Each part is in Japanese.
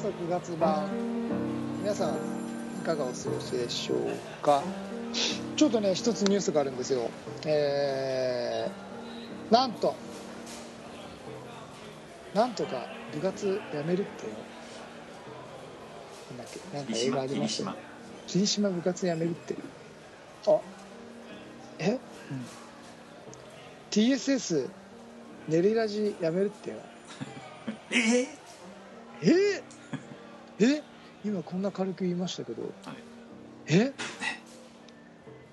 スト9月版。皆さんいかがお過ごしでしょうか？ちょっとね一つニュースがあるんですよ。えー、なんと。なんとか部活やめるっていう。なんだっけ？なんか映画ありましたね霧島部活やめるっていう。あ。え、うん、TSS 練りラジやめるってよえ え？え？今こんな軽く言いましたけど、はい。え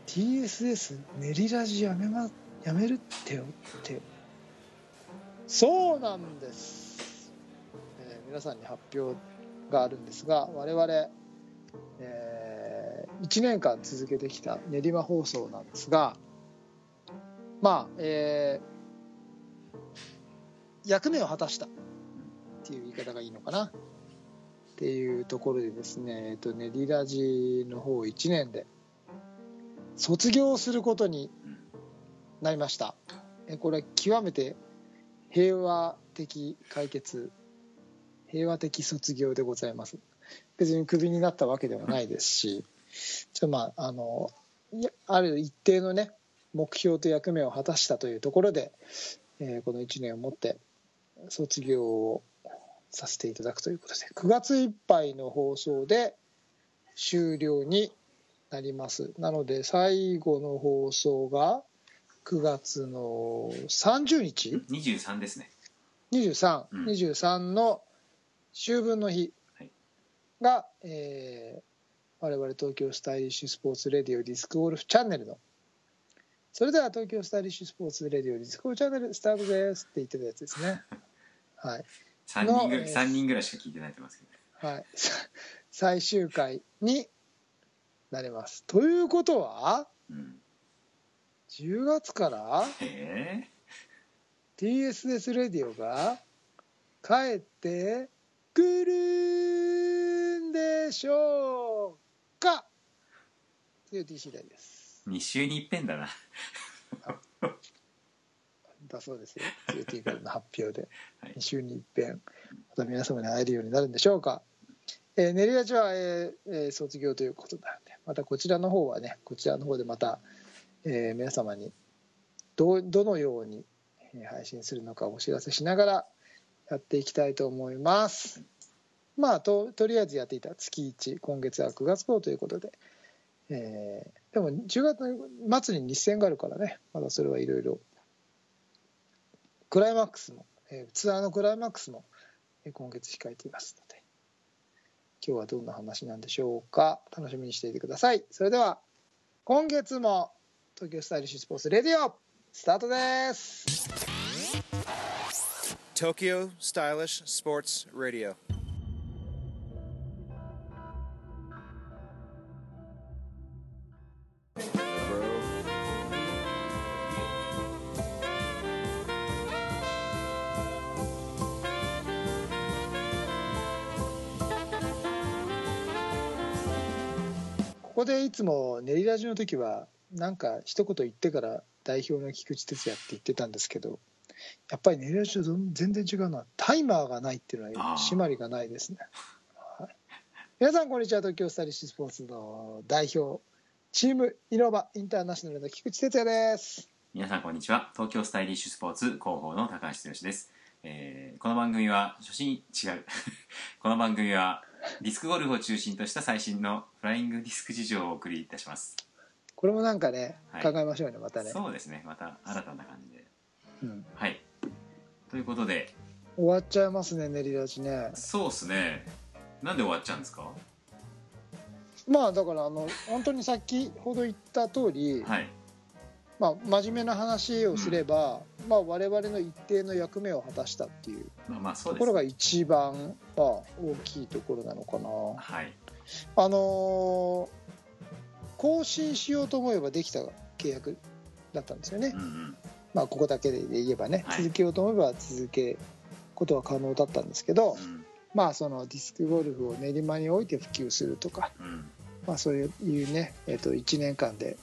？TSS 練りラジやめ,、ま、やめるってよって。そうなんです、えー皆さんに発表があるんですが我々、え1年間続けてきた練馬放送なんですがまあえー役目を果たしたっていう言い方がいいのかなっていうところでですね、えっと、練りラジの方1年で卒業することになりました。これは極めて平和的解決平和的卒業でございます。別にクビになったわけではないですしちょまああのある一定のね目標と役目を果たしたというところで、えーこの1年をもって卒業をさせていただくということで9月いっぱいの放送で終了になります。なので最後の放送が9月の30日？23ですね。23、うん。23の秋分の日はい。が、えー我々東京スタイリッシュスポーツレディオディスクゴルフチャンネルの。それでは東京スタイリッシュスポーツレディオディスクゴルフチャンネルスタートですって言ってたやつですね。はい3人ぐらいのえー三人ぐらいしか聞いてないと思いますけどはい、さ最終回になります。ということはうん。10月から TSS レディオが帰ってくるんでしょうか？という T 次第です。2週に一遍だなだそうですよ。TT からの発表で はい2週に一遍また皆様に会えるようになるんでしょうか。えー、練りラジは、えーえー卒業ということなのでまたこちらの方はねこちらの方でまた、えー皆様にどうどのようにえー配信するのかお知らせしながらやっていきたいと思います。まあととりあえずやっていた月1今月は9月号ということで、えーでも10月の末に日戦があるからねまだそれはいろいろクライマックスも、えーツアーのクライマックスも、えー今月控えていますので今日はどんな話なんでしょうか？楽しみにしていてください。それでは今月も東京スタイリッシュスポーツレディオスタートです。Tokyo Stylish Sports Radio. ここでいつも練りラジの時はなんか一言言ってから代表の菊池哲也って言ってたんですけどやっぱり練りラジと全然違うのはタイマーがないっていうのは締まりがないですね、はい。皆さんこんにちは東京スタイリッシュスポーツの代表チームイノバインターナショナルの菊池哲也です。皆さんこんにちは東京スタイリッシュスポーツ広報の高橋剛です、えーこの番組は初心違う。この番組は ディスクゴルフを中心とした最新のフライングディスク事情をお送りいたします。これもなんかね、はい。考えましょうねまたね、そうですね。また新たな感じで。うん、はい。ということで。終わっちゃいますね練りラジね。そうっすね。なんで終わっちゃうんですか？まあだからあの本当に先ほど言った通り、はいまあ、真面目な話をすれば、まあ、我々の一定の役目を果たしたっていうところが一番、まあ、大きいところなのかな。はい。あのー更新しようと思えばできた契約だったんですよね。うん。うん。まあ、ここだけで言えばね、はい。続けようと思えば続けることは可能だったんですけど、うん。まあ、そのディスクゴルフを練馬において普及するとか、うん。まあ、そういうね、えっと1年間で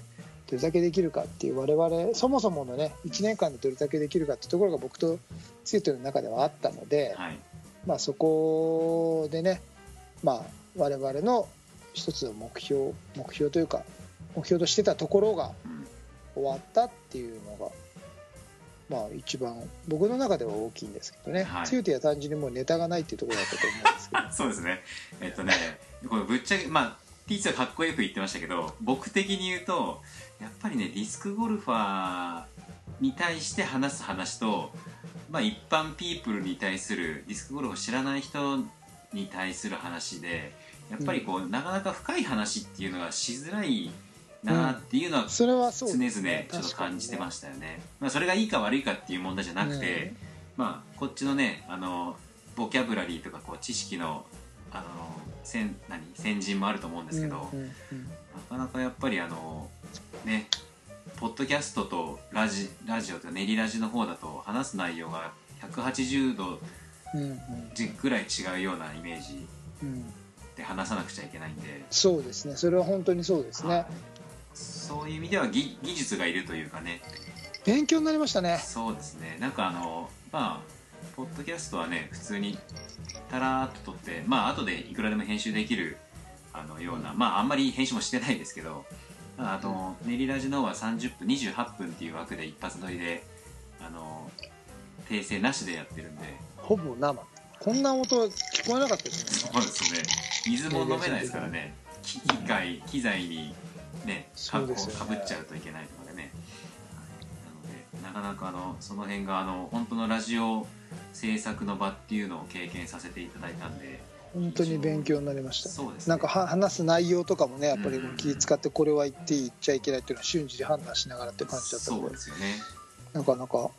どれだけできるかっていう我々そもそものね1年間でどれだけできるかっていうところが僕とツイートの中ではあったので、はい。まあ、そこでね、まあ、我々の一つの目標目標というか目標としてたところがうん。終わったっていうのが、まあ、一番僕の中では大きいんですけどね、はい。強いては単純にもうネタがないっていうところだったと思うんですけど。あ そうですね。えっとねこれぶっちゃけまあティーチはかっこよく言ってましたけど僕的に言うとやっぱりねディスクゴルファーに対して話す話と、まあ、一般ピープルに対するディスクゴルフを知らない人に対する話でやっぱりこう、なかなか深い話っていうのがしづらいなっていうのは常々ちょっと感じてまししたよね。まあ、それがいいか悪いかっていう問題じゃなくて、まあこっちのねあのボキャブラリーとかこう知識のあの先何先人もあると思うんですけど、うんうんなかなかやっぱりあのねポッドキャストとラジラジオと練りラジの方だと話す内容が180度うんうん。ぐらい違うようなイメージうん。で話さなくちゃいけないんで、そうですね。それは本当にそうですね、はい。そういう意味では技技術がいるというかね。勉強になりましたね。そうですね。なんかあのまあポッドキャストはね普通にたらーっと撮ってまあ後でいくらでも編集できるあのようなまああんまり編集もしてないですけど、まあ、あの練りラジの方は30分28分っていう枠で一発撮りであの訂正なしでやってるんで。ほぼ生。こんな音聞こえなかったですそうですね。水も飲めないですからね。機機械機材にねかそうですよね。かぶっちゃうといけないとかでね。なのでなかなかあのその辺があの本当のラジオ制作の場っていうのを経験させていただいたんで。本当に勉強になりましたそうですね。なんかは話す内容とかもねやっぱりうん。気使ってこれは言っていい言っちゃいけないっていうのは瞬時に判断しながらって感じだったそうのでですよね。なかなか。は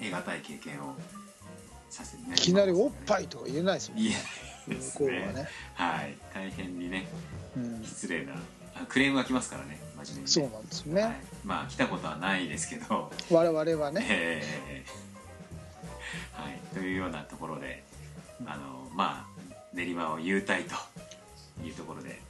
い。得難い経験をさせてね。いきなりおっぱいとか言えないですもんいね。向こうはね。ね、はい。大変にねうん、失礼なあクレームが来ますからね真面目にね。そうなんですよね、はい、まあ来たことはないですけど。我々はね。えーはい、というようなところであのまあ練馬を優待というところで。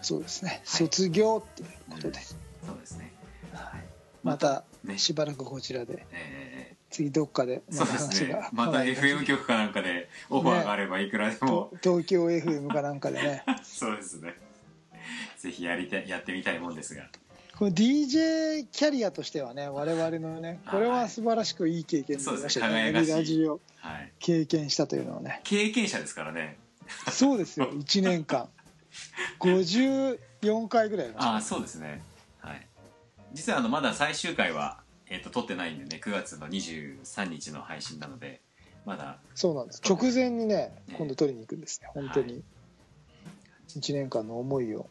そうですね、はい。卒業っていうことで、そうですね。はい。またね。しばらくこちらで。え次どっかでーそうですね。また FM 局かなんかでオファーがあればいくらでも、と東京 FM かなんかでね。そうですね。ぜひやりたいやってみたいもんですが DJ キャリアとしてはね我々のねこれは素晴らしくいい経験になりましたそうですね。輝かしい。ラジオはい。経験したというのはね。経験者ですからね。そうですよ。1年間。54回ぐらいああそうですね。はい。実はあのまだ最終回は、えー、と撮ってないんでね9月の23日の配信なのでまだ。そうなんです。直前にねね今度取りに行くんですね。本当はに1年間の思いを。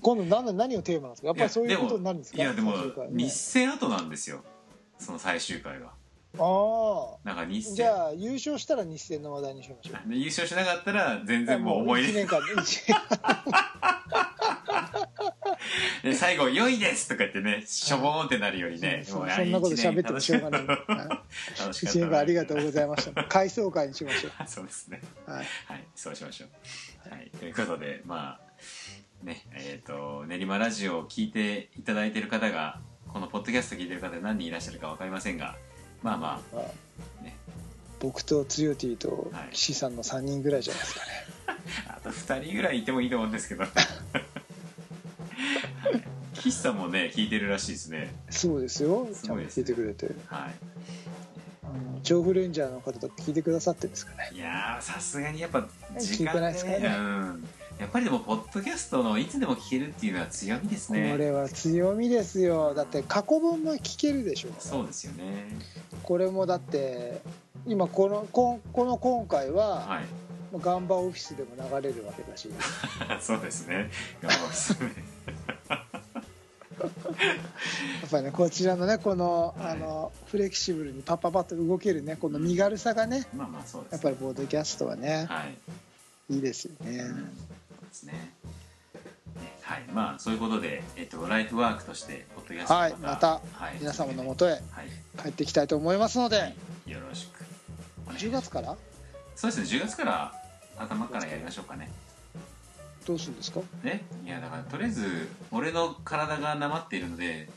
今度何何をテーマなんですか？やっぱりそういうことになるんですか？いやでもね。日戦後なんですよ。その最終回は。あなんか日あ戦じゃあ優勝したら日戦の話題にしましょう。で優勝しなかったら全然もう思い1出 年間一年 で最後「良いです!」とか言ってねしょぼーんってなるよりねそもうそんなこと喋ってもしょうがない。楽しか1った年間ありがとうごいざいました。回想会にしましょ そうですね。う、はい、はい。そうしましょう、はい、ということでまあねえっ、と練馬ラジオを聞いていただいている方がこのポッドキャスト聞いてる方で何人いらっしゃるか分かりませんがまあままああね。僕とつよティとはい。岸さんの3人ぐらいじゃないですかね。あと2人ぐらいいてもいいと思うんですけど。はい岸さんもね聞いてるらしいですねそうですよちゃんと聞いてくれてはいあの調布レンジャーの方とか聞いてくださってるんですかねいやさすがにやっぱ時聞いてないですかねうん、やっぱりでもポッドキャストのいつでも聞けるっていうのは強みですねこれは強みですよだって過去文も聞けるでしょうそうですよねこれもだって今このここの今回は、はいガンバオフィスでも流れるわけだしそうですね頑張りますねやっぱりねこちらのねこの,、はい。あのフレキシブルにパッパッパッと動けるねこの身軽さがねまあまあそうですやっぱりポッドキャストはねはい、いいですよね。うん、そうですね。ねはい。まあそういうことで、えっと、ライフワークとしてポッドキャストをはいまたはい。皆様のもとへはい。帰っていきたいと思いますので、よろしくお願いし10ます。月から？そうですね。10月から頭からやりましょうかねどうするんですか、ねいやだからとりあえず俺の体がなまっているので、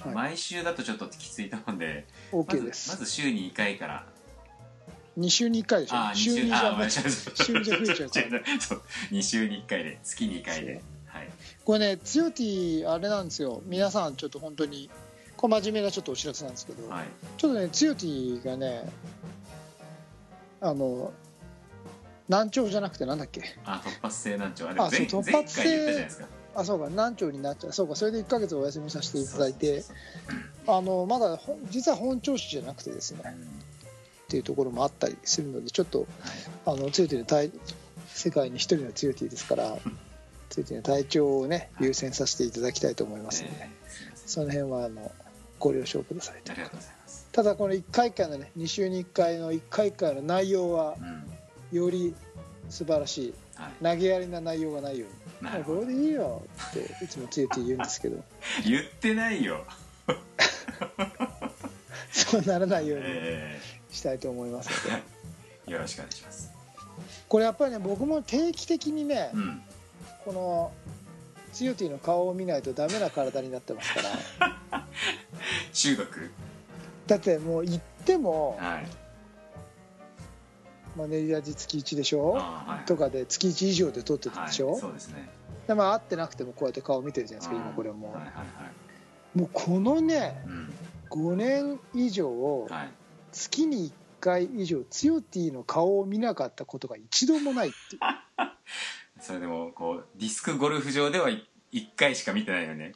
はい、毎週だとちょっときついと思うんでま OK ずです、まず週に2回から。2週に1回でしょ？ああ週2週2じゃんああ週週じゃ増えちゃうから。そう2週に1回で月2回で。はい。これねつよティあれなんですよ。皆さんちょっと本当にこれ真面目なちょっとお知らせなんですけど、はい。ちょっとねつよティがねあの難聴じゃなくてなんだっけ？あ突発性難聴あれあ前そう突発性あそうか難聴になっちゃう。そうかそれで1ヶ月お休みさせていただいて。あのまだ実は本調子じゃなくてですね。そううん。っていうところもあったりするのでちょっとはい。あのつよティの体世界に一人のつよティですからつよティの体調をね優先させていただきたいと思いますので、えーその辺はあのご了承ください。とありがとうございます。ただこの1回1回のね2週に1回の1回1回の内容はうんより素晴らしいはい。投げやりな内容がないように「なるほど。あこれでいいよ」っていつもつよティ言うんですけど。言ってないよ。そうならないようにえしたいと思いますので。ー よろしくお願いします。これやっぱりね僕も定期的にねうん。このつよティの顔を見ないとダメな体になってますから。中毒？だってもう行っても、はいまあ、練り味月1でしょ？はい。とかで月1以上で撮ってたでしょ、はいそうですね。でまあ会ってなくてもこうやって顔見てるじゃないですか今これも、はいはいはい。もうこのねうん。5年以上はい。月に1回以上つよティの顔を見なかったことが一度もないっていう。それでもこうディスクゴルフ場では1回しか見てないよね。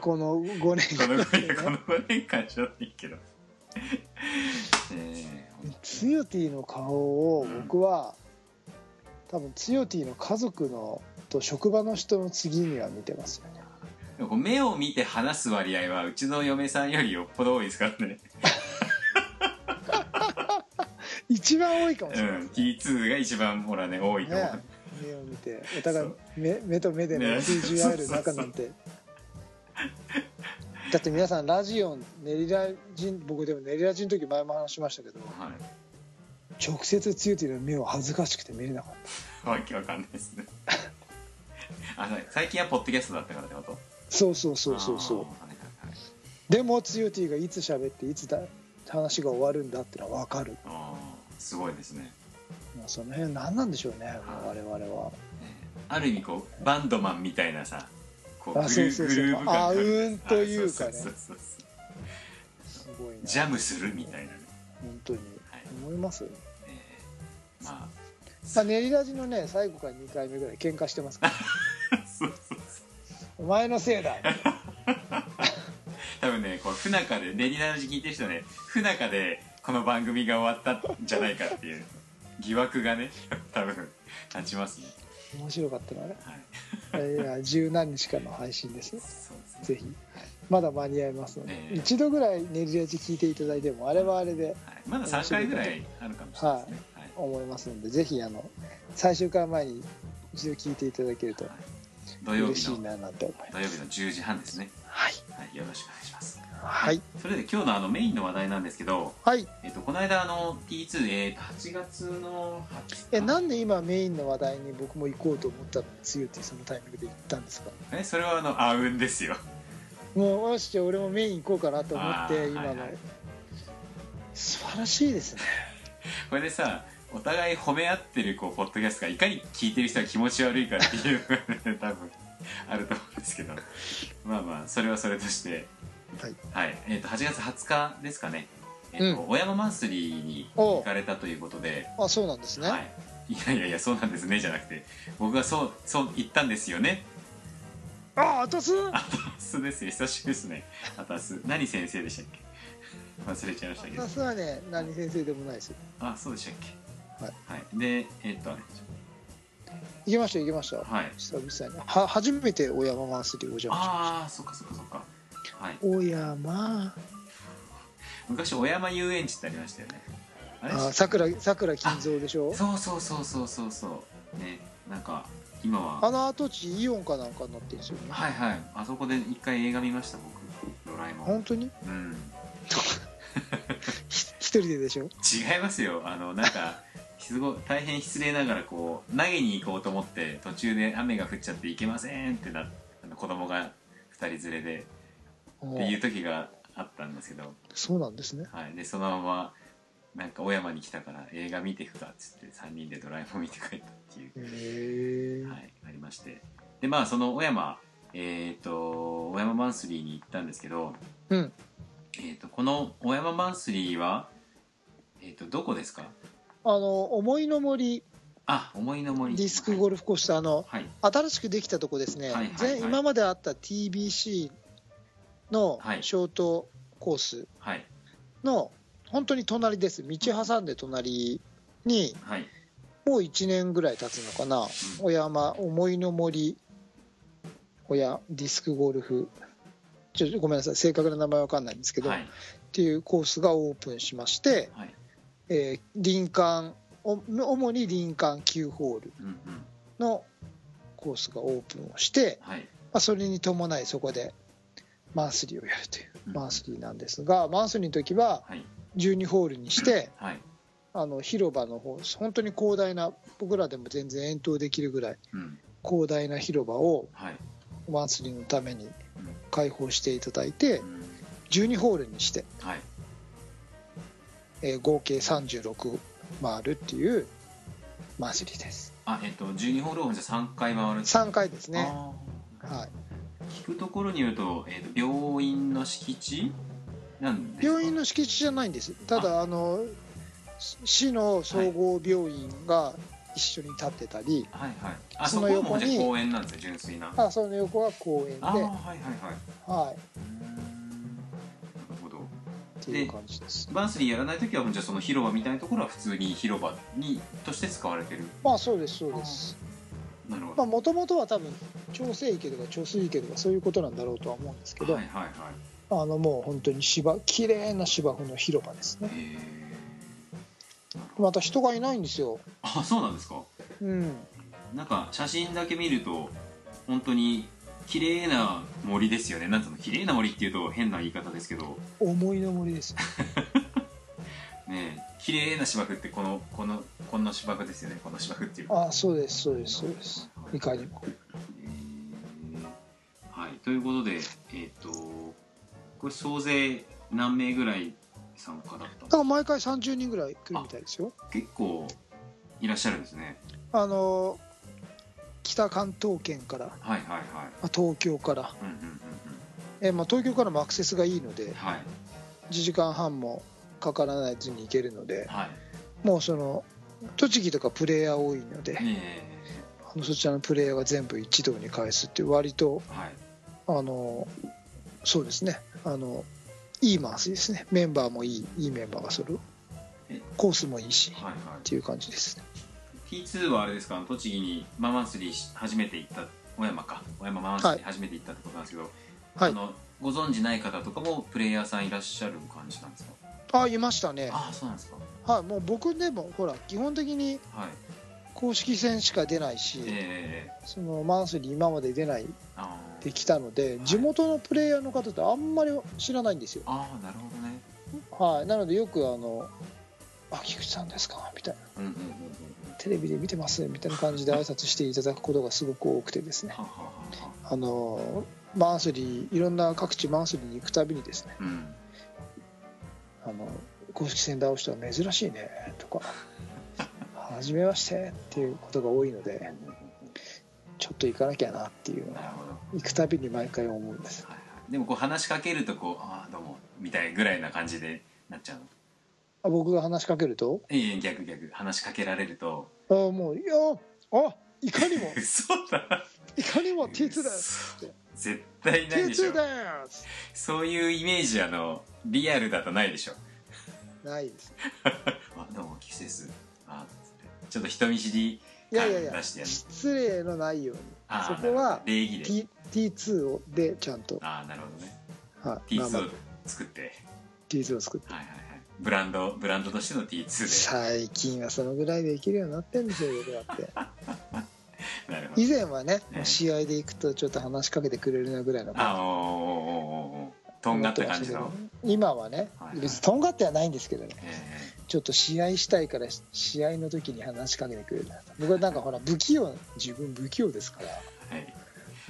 この5年間5 年この5年間じゃないけど。えつよティの顔を僕は多分つよティの家族のと職場の人の次には見てますよね。目を見て話す割合はうちの嫁さんよりよっぽど多いですからね。一番多いかもうしれない。ん T2 が一番ほらね多いと思う、ね目を見て。お互い目目と目でねね。通じ合える仲なんて だって皆さんラジオン練りラ僕でも練りラジの時前も話しましたけどはい。直接つゆてるの目を恥ずかしくて見れなかった。わけわかんないですね。あそう最近はポッドキャストだったからってこと？そうそうそうそうそう。でもつゆてぃがいつ喋っていつだ話が終わるんだってのは分かる。あーすごいですね。その辺何なんでしょうね我々は。ね。ある意味こうバンドマンみたいなさこうそうそうグルーヴ感があうんというかね。すごいな。ジャムするみたいなね、本当に。はい。思います？えーまあまあ練りラジのね最後から2回目ぐらい喧嘩してますから。そうそうそう。お前のせいだ。多分ねこう不仲で練りラジ聞いてる人ね不仲でこの番組が終わったんじゃないかっていう疑惑がね多分立ちますね面白かったなね。はい。いや十何日間の配信ですよね。ぜひ。まだ間に合いますので、ええ。一度ぐらい練りラジ聞いていただいてもあれはあれで。はい、まだ3回ぐらいあるかもしれないですね、はい。思いますのでぜひあの最終回前に一度聞いていただけると土曜嬉しいななんて思います。土曜日の10時半ですね、はい。はい、よろしくお願いしますはい。それで今日のあのメインの話題なんですけど、はい。えっとこの間あの T2、えー、と8月の20えなんで今メインの話題に僕も行こうと思ったの？に強いってそのタイミングで行ったんですか？えそれはあのあうんですよ。もうよし俺もメイン行こうかなと思って今の、はいはい。素晴らしいですね。これでさお互い褒め合ってるこうポッドキャストがいかに聞いてる人が気持ち悪いかっていうのがね多分あると思うんですけど。まあまあそれはそれとしてはい。はい、えー、と8月20日ですかね、えーとう小山マンスリーに行かれたということで、あそうなんですね、はい、いやいやいやそうなんですねじゃなくて。僕がそうそう言ったんですよね。ああたす？あたすですよ。久しぶりですね。あたす。何先生でしたっけ？忘れちゃいましたけど。たすはね何先生でもないです。よあそうでしたっけ？はい、はい、でえっ、とあれ行きました行きましたはい。久々に。は初めて小山マンスリーお邪魔しましああそっかそっかそっかはい。た小山。昔小山遊園地ってありましたよね。あさくらさくら金蔵でしょ？そうそうそうそうそうそう。ね。なんか今は。あの跡地イオンかなんかになってるんですよね。はいはい。あそこで一回映画見ました僕。ドラえもん。本当に？うん。ひ一人ででしょ？違いますよ。あのなんかすごい大変失礼ながらこう投げに行こうと思って途中で雨が降っちゃって行けませんってな子供が2人連れでっていう時があったんですけど、そうなんですね。はい、でそのままなんか小山に来たから映画見てくかっつって3人でドラえもん見て帰ったっていう。はい、ありまして。でまあその小山えっ、と小山マンスリーに行ったんですけど、うん。えー、とこの小山マンスリーは、えー、とどこですか？あの思いの森。あ思いの森。ディスクゴルフコースターのはい。新しくできたとこですね、はいはいはい。前今まであった TBC のはい。ショートコースはい。の本当に隣です。道挟んで隣にはい。もう1年ぐらい経つのかな、小山思いの森親ディスクゴルフ。ちょっとごめんなさい。正確な名前わかんないんですけど、はい。っていうコースがオープンしまして、はい。えー林間お主に林間9ホールのコースがオープンをして、はい。まあ、それに伴いそこでマンスリーをやるといううん。マンスリーなんですが、マンスリーの時ははい。12ホールにしてはい。あの広場の方本当に広大な僕らでも全然遠投できるぐらいうん。広大な広場をはい。マンスリーのためにうん。開放していただいてうん。12ホールにして、はい。えー合計36回るっていうマンスリーです。あえっ、と12ホールをじゃあ3回回る3回ですね。はい聞くところによると,、えー、と病院の敷地なんですか？病院の敷地じゃないんです。ただあ。の市の総合病院が一緒に立ってたり、はいはい。あそそこもの横に公園なんですね純粋な。あその横は公園で、はいはいはい。はい、うーんなるほど。っていう感じです。バンスリーやらない時はじゃあその広場みたいなところは普通に広場にとして使われてる？まあそうですそうですもともとは多分調整池とか貯水池とかそういうことなんだろうとは思うんですけど、はいはい。はいあのもう本当に芝綺麗な芝生の広場ですね。また人がいないんですよ。あそうなんですか？うん。なんか写真だけ見ると本当に綺麗な森ですよね。なんつうの綺麗な森っていうと変な言い方ですけど。思いの森ですね え綺麗な芝生ってこのこのこの芝生ですよね。この芝生っていう。あそうですそうですそうです。いかにも。えーはい。ということでえっ、とこれ総勢何名ぐらい参加だったんですか？だから毎回30人ぐらい来るみたいですよ。結構いらっしゃるんですね。あの北関東圏から、まはいはいはい。あ、東京から、うんうんうんえまあ、東京からもアクセスがいいのでうんはい。1時間半もかからないずに行けるのではい。もうその栃木とかプレイヤー多いので、えあのそちらのプレイヤーが全部一堂に返すっていう割とー、はい。あのそうですね。あのいいマースですね。メンバーもいいいいメンバーがそれえ。コースもいいしっはいはい。ていう感じですね。T2 はあれですか？栃木にマンマンスリーし初めて行った小山か。小山マンマンスリー初めて行ったってことなんですけど、はい。あのご存知ない方とかもプレイヤーさんいらっしゃる感じなんですか？あいましたね。ああそうなんですか。はいもう僕でもほら基本的にはい。公式戦しか出ないし、ええそのマンスリー今まで出ないあー。できたので、い。地元のプレイヤーの方ってあんまり知らないんですよ。あーなるほどね。はいなのでよくあの「あ菊池さんですか」みたいな。うんうんうんうん「テレビで見てます」みたいな感じで 挨拶していただくことがすごく多くてですね。はははは。あのマンスリーいろんな各地マンスリーに行くたびにですねうんあの公式戦で会う人は珍しいねとか初めましてっていうことが多いのでちょっと行かなきゃなっていう行くたびに毎回思うんです。はいはいでもこう話しかけるとこう「ああどうも」みたいぐらいな感じでなっちゃうの？あ僕が話しかけると？いえ逆逆。話しかけられると。あもういやあいかにも。嘘だ。いかにも T2 ですって。絶対ないでしょ。T2 です。そういうイメージあのリアルだとないでしょ。ないです。あどうもキスですあちょっと人見知りいやいやいや感出してやる失礼のないように。そこは礼儀で。T T2 をでちゃんと、ああなるほどね。はい、まあ T2 まあ。を作って、T2 を作って。はいはいはい。ブランドブランドとしての T2 最近はそのぐらいでいけるようになってんですよ僕だって。以前はねね。試合で行くとちょっと話しかけてくれるなぐらいのあおーおーおーおーとんがった感じの、今はねはいはい。別にとんがってはないんですけどね。えちょっと試合したいから試合の時に話しかけてくれる僕はなんかほら不器用自分不器用ですから。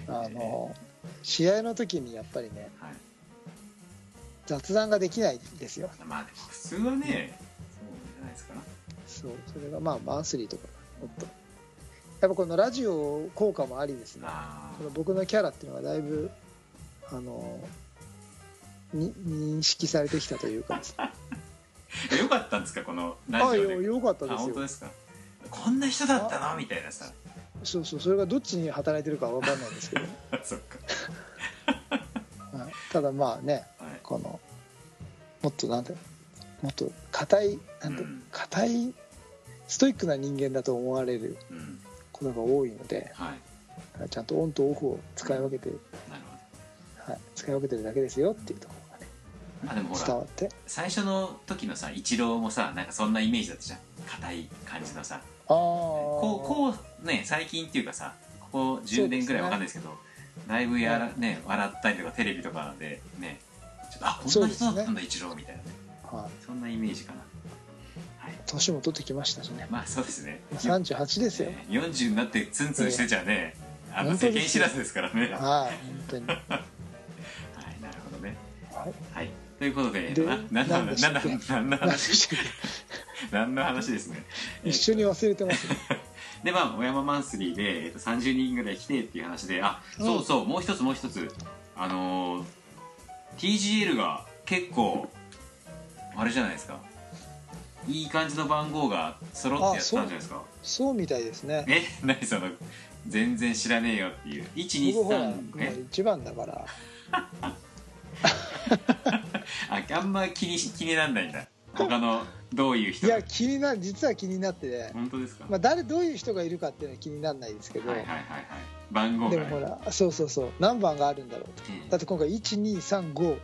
ーはい。あの試合の時にやっぱりねはい。雑談ができないんですよ。まあ普通はねそうそれがまあマンスリーとかもっと。やっぱこのラジオ効果もありですね。あこの僕のキャラっていうのがだいぶあのに認識されてきたというか よかったんですか？このあラジオで。よよかったあですよ。本当ですか？こんな人だったの？みたいなさ。そうそうそれがどっちに働いてるかわかんないんですけど、そっか。はい。ただまあねはい。このもっとなんてもっと硬いなんてうん。硬いストイックな人間だと思われるうん。ことが多いのではい。ちゃんとオンとオフを使い分けて、はい、使い分けてるだけですよっていうところあでもほら伝わって。最初の時のさイチローもさなんかそんなイメージだったじゃん。硬い感じのさ。ああこうこうね最近っていうかさここ10年ぐらいわかんないですけどだいぶやら、ね、笑ったりとかテレビとかでねちょっとあこんな人だったんだ、イチローみたいなね。はい、そんなイメージかな。はい。年も取ってきましたしね。まあそうですね。38ですよ。ね40になってツンツンしてちゃね、あの世間知らずですからね。ははい本当に、いなるほどね。はい、はいということででな何の何でしたっけ何の話何の話ですね。け一緒に忘れてますね。でまあ小山マンスリーで、えっと、30人ぐらい来てっていう話であそうそう、もう一つもう一つ。あのー TGL が結構あれじゃないですか。いい感じの番号が揃ってやってたんじゃないですか。そうみたいですね。え何その全然知らねえよっていう。僕ほら123今え一番だから ああんま気に気になんないんだ。他のどういう人が。いや気にな実は気になってね、本当ですか、まあ、誰どういう人がいるかっていうのは気にならないですけど、はいはいはいはい。番号でもほらそうそうそう。何番があるんだろうと。ええだって今回1235153471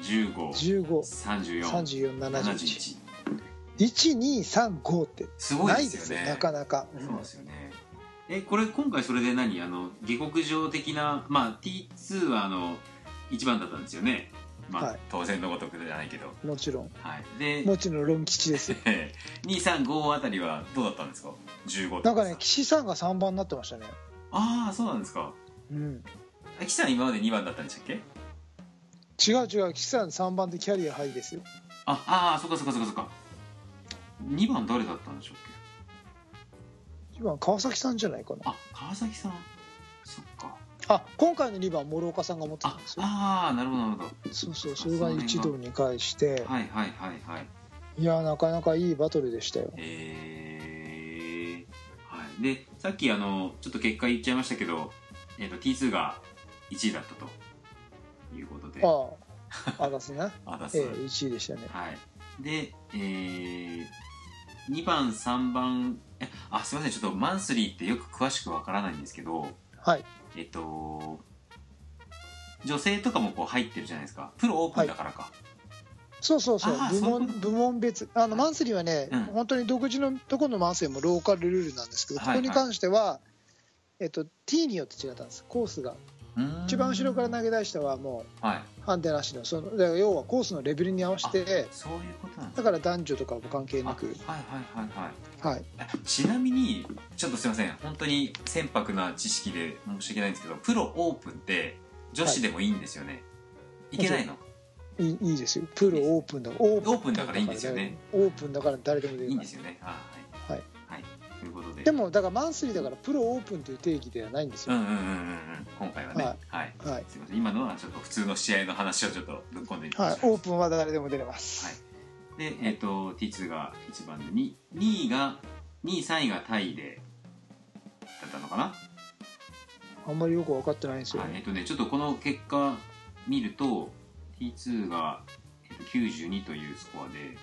153471 1235ってすごいないでよね。ですすよなかなか、そうですよね。えこれ今回それで何？あの下克上的なまあ T2 はあの1番だったんですよねまあ、はい。当然のごとくじゃないけど。もちろん。はい。でもちろん論吉ですよ。235あたりはどうだったんですか？15となんかねさ岸さんが3番になってましたね。ああそうなんですか。うん。あ岸さん今まで2番だったんでしたっけ？違う違う。岸さん3番でキャリアハイですよ。ああーそっかそっかそっかそっか。2番誰だったんでしょうっけ？1番川崎さんじゃないかな。あ川崎さんあ今回の2番諸岡さんが持ってたあんですよ。あーなるほどなるほそうそうそれが一堂に会して。どは。いはいはいはい。いやなかなかいいバトルでしたよ。えー。はい、でさっきあのちょっと結果言っちゃいましたけど、えー、と T2 が1位だったということで。あああだすね。あだす、ええ1位でしたね。はい。でえー、2番3番えあすいませんちょっとマンスリーってよく詳しくわからないんですけどはい。えっ、と女性とかもこう入ってるじゃないですか。プロオープンだからか、そうそうそう。部あーそういう門部門別。あのマンスリーはね、うん。本当に独自のところのマンスリーもローカルルールなんですけど、はいはい。ここに関しては、えっと、T によって違ったんです。コースが。うーん。一番後ろから投げ出したはもはい、うハンデなしのその要はコースのレベルに合わせてそういうことなんですだから男女とかも関係あはいなくはいはいはい。はい。ちなみにちょっとすいません。本当に船舶な知識で申し訳ないんですけどプロオープンって女子でもいいんですよね、い、けないの？いいいいですよ。プロオープンだから。オオープンだからいいんですよね。オープンだから誰でもできますいいんですよね。あー。はいはい、はい、うことで。でもだからマンスリーだからプロオープンという定義ではないんですよ、うんうんうんうんうん。今回はね。は、はい。はい。すいません。今のはちょっと普通の試合の話をちょっとぶっ込んでみはいまし、た、オープンは誰でも出れます、でえっ、と T2 が1番で 2, 2位が2位3位がタイでだったのかな？あんまりよく分かってないんですよ。はい、えねっとねちょっとこの結果見ると T2 が、えっと、92というスコアで、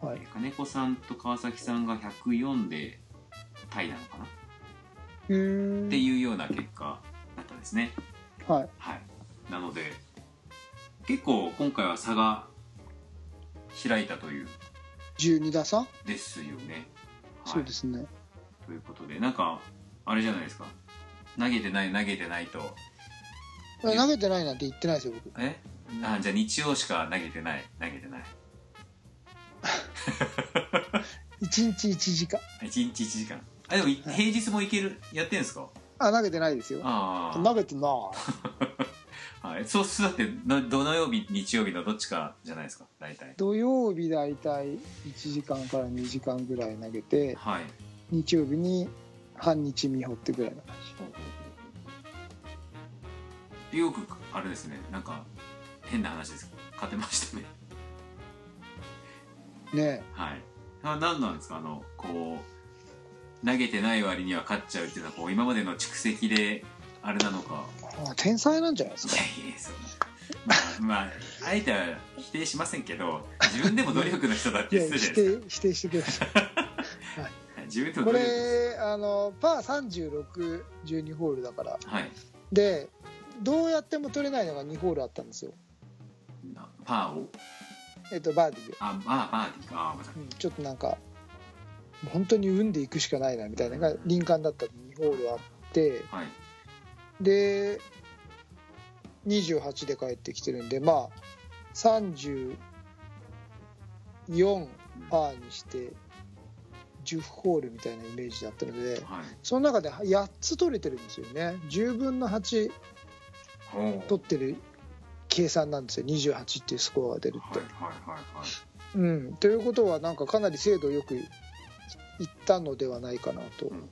はい。えー金子さんと川崎さんが104でタイなのかな、っていうような結果だったんですね。はい。はい。なので結構今回は差が開いたという。12打差、ですよね、はい、そうですね。ということでなんかあれじゃないですか。投げてない投げてないと。投げてないなんて言ってないですよ僕。え？あじゃあ日曜しか投げてない。投げてない。1日1時間。1日1時間あでもい平日もいける？やってんすか？あ投げてないですよ。ああ投げてな はい、そうすだっての土曜日日曜日のどっちかじゃないですか？大体。土曜日大体1時間から2時間ぐらい投げてはい。日曜日に半日見張ってぐらいの感よくあれですね。なんか変な話です。けど勝てましたね。じね。はい。あ何なんですか？あのこう投げてない割には勝っちゃうっていうのはこう今までの蓄積であれなのか。あ天才なんじゃないですか？いやいやそう。まあ、まあ、あえては否定しませんけど自分でも努力の人だって言ってたじゃないです 否定否定してくださ いか自分でもこれあのパー3612ホールだから。はい。でどうやっても取れないのが2ホールあったんですよ、なパーを？えっとバーディーで、ああバーディーか。うんちょっとなんか本当に運でいくしかないなみたいなのが林間だった2ホールあってはい。で28で帰ってきてるんでまあ34パーにして10ホールみたいなイメージだったのではい。その中で8つ取れてるんですよね。10分の8おー取ってる計算なんですよ。28っていうスコアが出るって。はいはいはいはい。うん、ということはなんかかなり精度よくいったのではないかなとうん。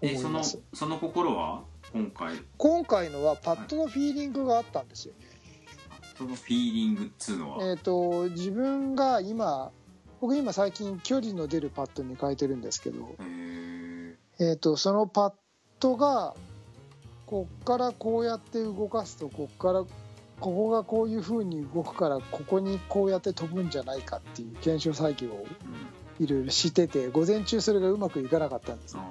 えその思います。その心は？今回。今回のはパットのフィーリングがあったんですよ。そのフィーリングっつうのは、えっ、と自分が今僕今最近距離の出るパットに変えてるんですけど、えー、とそのパットがこっからこうやって動かすとこっからここがこういう風に動くからここにこうやって飛ぶんじゃないかっていう検証作業をうんいろいろしてて午前中それがうまくいかなかったんです。よ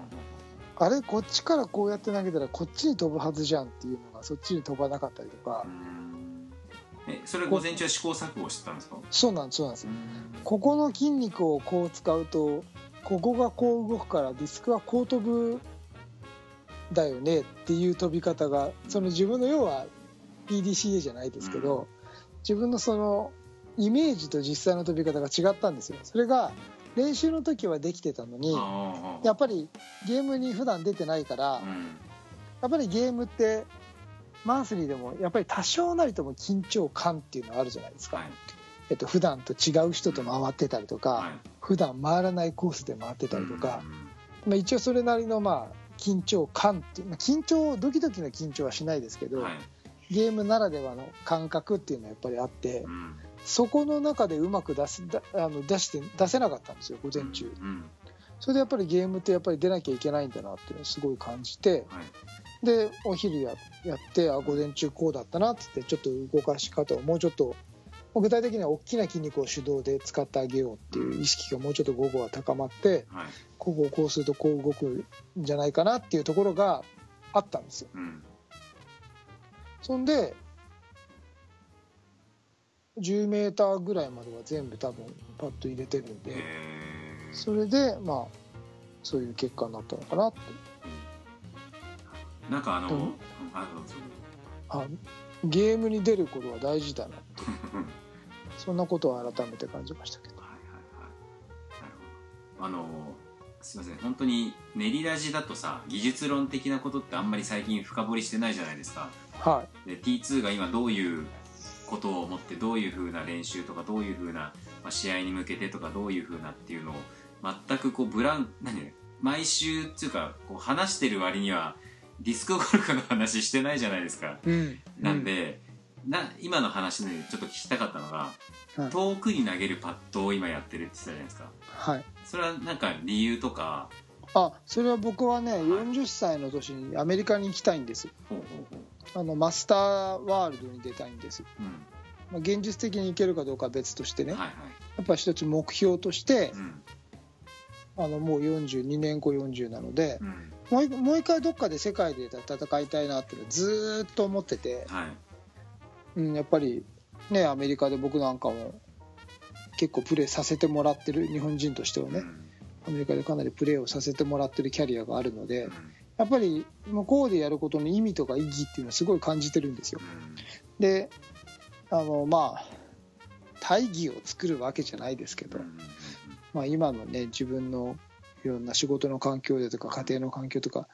あれこっちからこうやって投げたらこっちに飛ぶはずじゃんっていうのがそっちに飛ばなかったりとか。うん。えそれ午前中は試行錯誤してたんですか？そうなんですそうなんです。ここの筋肉をこう使うとここがこう動くからディスクはこう飛ぶだよねっていう飛び方がその自分の要は PDCA じゃないですけど自分のそのイメージと実際の飛び方が違ったんですよ。それが練習の時はできてたのにやっぱりゲームに普段出てないからうん。やっぱりゲームってマンスリーでもやっぱり多少なりとも緊張感っていうのはあるじゃないですか、はい。えっと普段と違う人と回ってたりとか、はい。普段回らないコースで回ってたりとか、うん。まあ、一応それなりのまあ緊張感っていうまあ緊張ドキドキの緊張はしないですけど、はい。ゲームならではの感覚っていうのはやっぱりあってうんそこの中でうまく出すだあの出して出せなかったんですよ午前中。うんそれでやっぱりゲームってやっぱり出なきゃいけないんだなっていうのをすごい感じて。はい。でお昼ややってあ午前中こうだったなって言ってちょっと動かし方をもうちょっと具体的には大きな筋肉を手動で使ってあげようっていう意識がもうちょっと午後は高まってはい。ここをこうするとこう動くんじゃないかなっていうところがあったんですよ。うん。そんで10メーターぐらいまでは全部多分パッと入れてるんでそれでまあそういう結果になったのかなって。なんかあのどうあどうぞ。あゲームに出ることは大事だなそんなことを改めて感じましたけど。はいはいなるほど。あのすいません。本当に練りラジだとさ技術論的なことってあんまり最近深掘りしてないじゃないですか。はで T2 が今どういうことを思ってどういう風な練習とかどういう風な、まあ、試合に向けてとかどういう風なっていうのを全くこうブラン何？毎週っていうかこう話してる割にはディスクゴルフの話してないじゃないですか。い、うん、なんで、な今の話でちょっと聞きたかったのが、はい。遠くに投げるパットを今やってるって言ってたじゃないですか。はい。それはなんか理由とか？あそれは僕はね40歳の年にアメリカに行きたいんですほうほうほうあのマスターワールドに出たいんです、うん。まあ、現実的に行けるかどうかは別としてね、はいはい。やっぱ一つ目標としてうん。あのもう42年後40なのでうん。もう一回どっかで世界で戦いたいなっていうのはずーっと思ってて、はい。うん、やっぱりねアメリカで僕なんかも結構プレーさせてもらってる日本人としてはね、うん。アメリカでかなりプレーをさせてもらってるキャリアがあるので。うんやっぱり向こうでやることの意味とか意義っていうのはすごい感じてるんですよ。であのまあ大義を作るわけじゃないですけど、うんまあ、今のね自分のいろんな仕事の環境でとか家庭の環境とか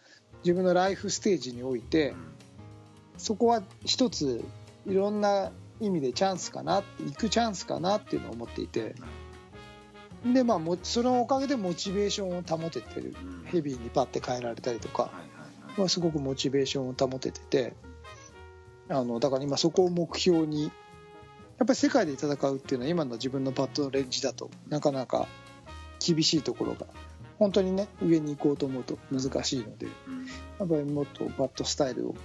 自分のライフステージにおいてそこは一ついろんな意味でチャンスかな行くチャンスかなっていうのを思っていてでまあもそのおかげでモチベーションを保ててる。うん。ヘビーにパッて変えられたりとか、はいはいまあ、すごくモチベーションを保ててて。あのだから今そこを目標にやっぱり世界で戦うっていうのは今の自分のパッドのレンジだとなかなか厳しいところが本当にね上に行こうと思うと難しいのでうん。やっぱりもっとバットスタイルを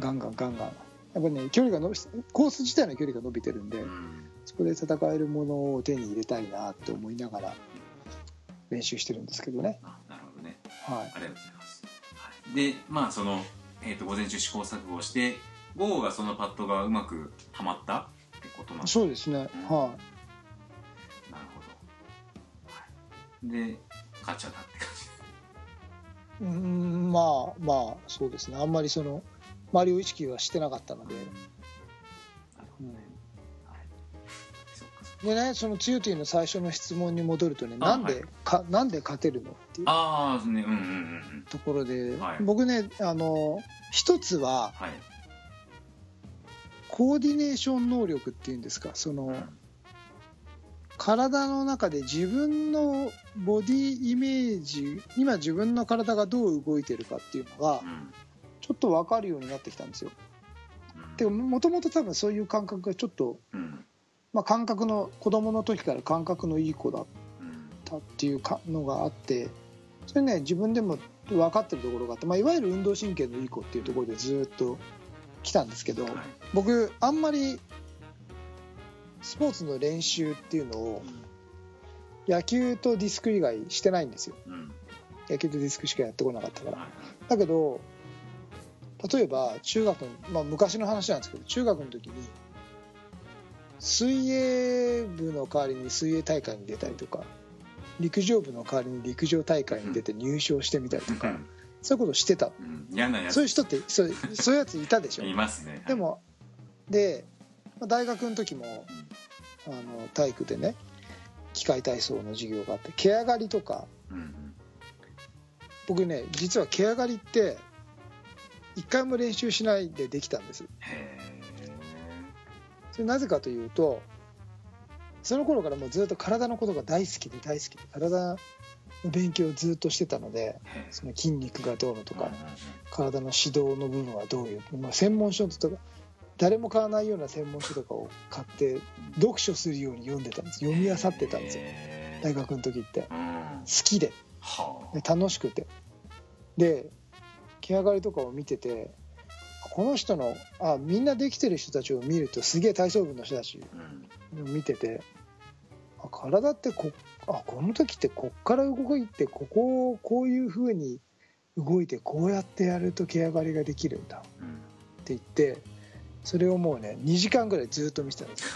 ガンガンガンガン。やっぱりね距離が伸びコース自体の距離が伸びてるんでうんそこで戦えるものを手に入れたいなって思いながら練習してるんですけどね。あなるほどねはいありがとうございます、はい、でまあその、えー、と午前中試行錯誤して午後がそのパッドがうまくはまったってことなんですそうですね、うんはなるほど、はい、で勝っちゃったって感じ、うんまあまあそうですねあんまりその周りを意識はしてなかったので、なるほどね、でねそのツユティの最初の質問に戻るとねあなんで、はい。かなんで勝てるのっていう。ああね。うんうんうんうん。ところで、はい。僕ねあの一つははい。コーディネーション能力っていうんですかその、体の中で自分のボディイメージ今自分の体がどう動いてるかっていうのがうん。ちょっと分かるようになってきたんですよ。うん。でもともと多分そういう感覚がちょっと、うんまあ、感覚の子供の時から感覚のいい子だっうん。たっていうかのがあってそれね自分でも分かってるところがあって、まあ、いわゆる運動神経のいい子っていうところでずっと来たんですけどはい。僕あんまりスポーツの練習っていうのを野球とディスク以外してないんですよ。うん。野球とディスクしかやってこなかったから。はい。だけど例えば中学の、まあ、昔の話なんですけど中学の時に水泳部の代わりに水泳大会に出たりとか陸上部の代わりに陸上大会に出て入賞してみたりとか、そういうことしてた。うん。嫌なやつ。そういう人ってそうそういうやついたでしょ。いますね。でもでまあ大学の時もあの体育でね機械体操の授業があって毛上がりとかうんうん。僕ね実は毛上がりって一回も練習しないでできたんです。へそれなぜかというとその頃からもうずっと体のことが大好きで大好きで体の勉強をずっとしてたのでえその筋肉がどうのとか体の指導の部分はどういう、まあ、専門書とか誰も買わないような専門書とかを買って読書するように読んでたんです。読み漁ってたんですよ。へ大学の時って。好うん。きで。はで楽しくて。で毛上がりとかを見ててこの人のあみんなできてる人たちを見るとすげえ体操部の人たち見ててあ体ってこあこの時ってこっから動いてここをこういう風に動いてこうやってやると毛上がりができるんだ。ってうん言ってそれをもうね2時間ぐらいずっと見てたんですよ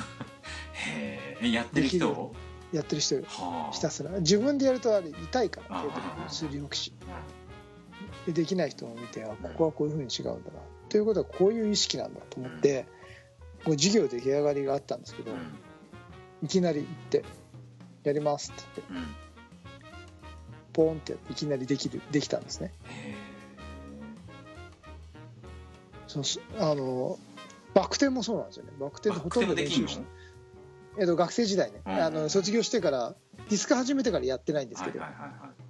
へえやってる人を？やってる人はあ。ひたすら。自分でやるとあれ痛いからあ手とかすりむくし。うでできない人を見てあここはこういう風に違うんだなということはこういう意識なんだと思って、もう授業で毛上がりがあったんですけど、ん。いきなり行って「やります」って言ってうん。うんポーンってやっていきなりできるできたんですね。へそうすあのバク転もそうなんですよね。バク転ってほとんど練習しえっと、学生時代ね、うん。あの卒業してからディスク始めてからやってないんえですけど、はいはいはいはい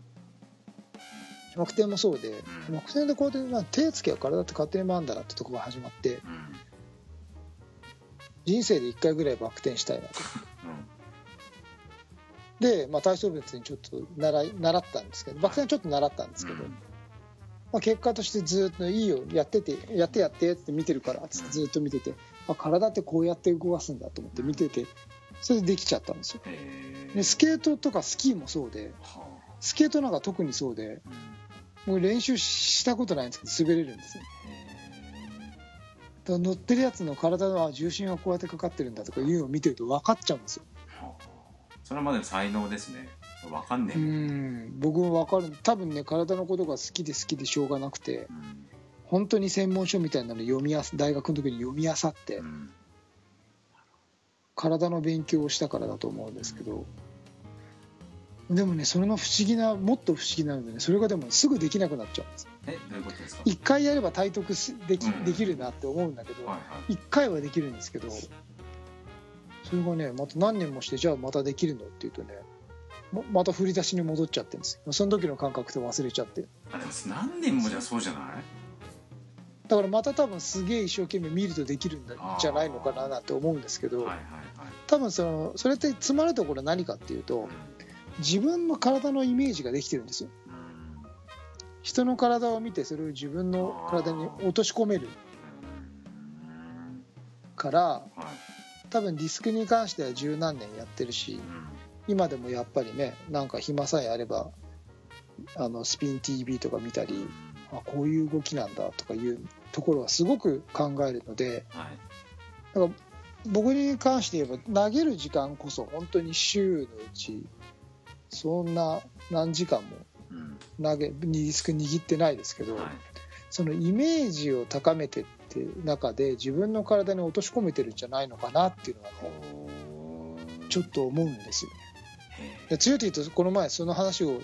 バク転もそうで、うん。バク転でこうやって、まあ、手つけば体って勝手に回るんだなってとこが始まってうん人生で1回ぐらいバク転したいなとうんで、まあ、体操別にちょっと習い習ったんですけどバク転はちょっと習ったんですけど、うんまあ、結果としてずっと「いいよやっててやってやって」って見てるからつってずっと見てて、あ体ってこうやって動かすんだと思って見ててそれでできちゃったんですよでスケートとかスキーもそうではスケートなんか特にそうであうんもう練習したことないんですけど滑れるんですね。へだから乗ってるやつの体のあ重心はこうやってかかってるんだとかいうのを見てると分かっちゃうんですよ。それまでの才能ですね。わかんねうえん。僕も分かる。多分ね体のことが好きで好きでしょうがなくてうん。本当に専門書みたいなの読みやす大学の時に読み漁ってうん。体の勉強をしたからだと思うんですけどでもねそれの不思議なもっと不思議なのでねそれがでもすぐできなくなっちゃうんです。えどういうことですか？一回やれば体得すできうん。できるなって思うんだけどはいはい。一回はできるんですけどそれがねまた何年もしてじゃあまたできるのって言うとねままた振り出しに戻っちゃってるんですよ。その時の感覚って忘れちゃって。あでも何年もじゃそうじゃない？だからまた多分すげえ一生懸命見るとできるんだあーじゃないのかななんて思うんですけど、はいはいはい。多分そのそれって詰まるところは何かっていうと自分の体のイメージができてるんですよ。うん人の体を見てそれを自分の体に落とし込める。うんからはい多分ディスクに関しては十何年やってるし今でもやっぱりねなんか暇さえあればあのスピン TV とか見たりあこういう動きなんだとかいうところはすごく考えるのではい。だから僕に関して言えば投げる時間こそ本当に週のうちそんな何時間もうん。投げディスク握ってないですけど、はい。そのイメージを高めてって中で自分の体に落とし込めてるんじゃないのかなっていうのはねちょっと思うんですよね。強いて言うとこの前その話を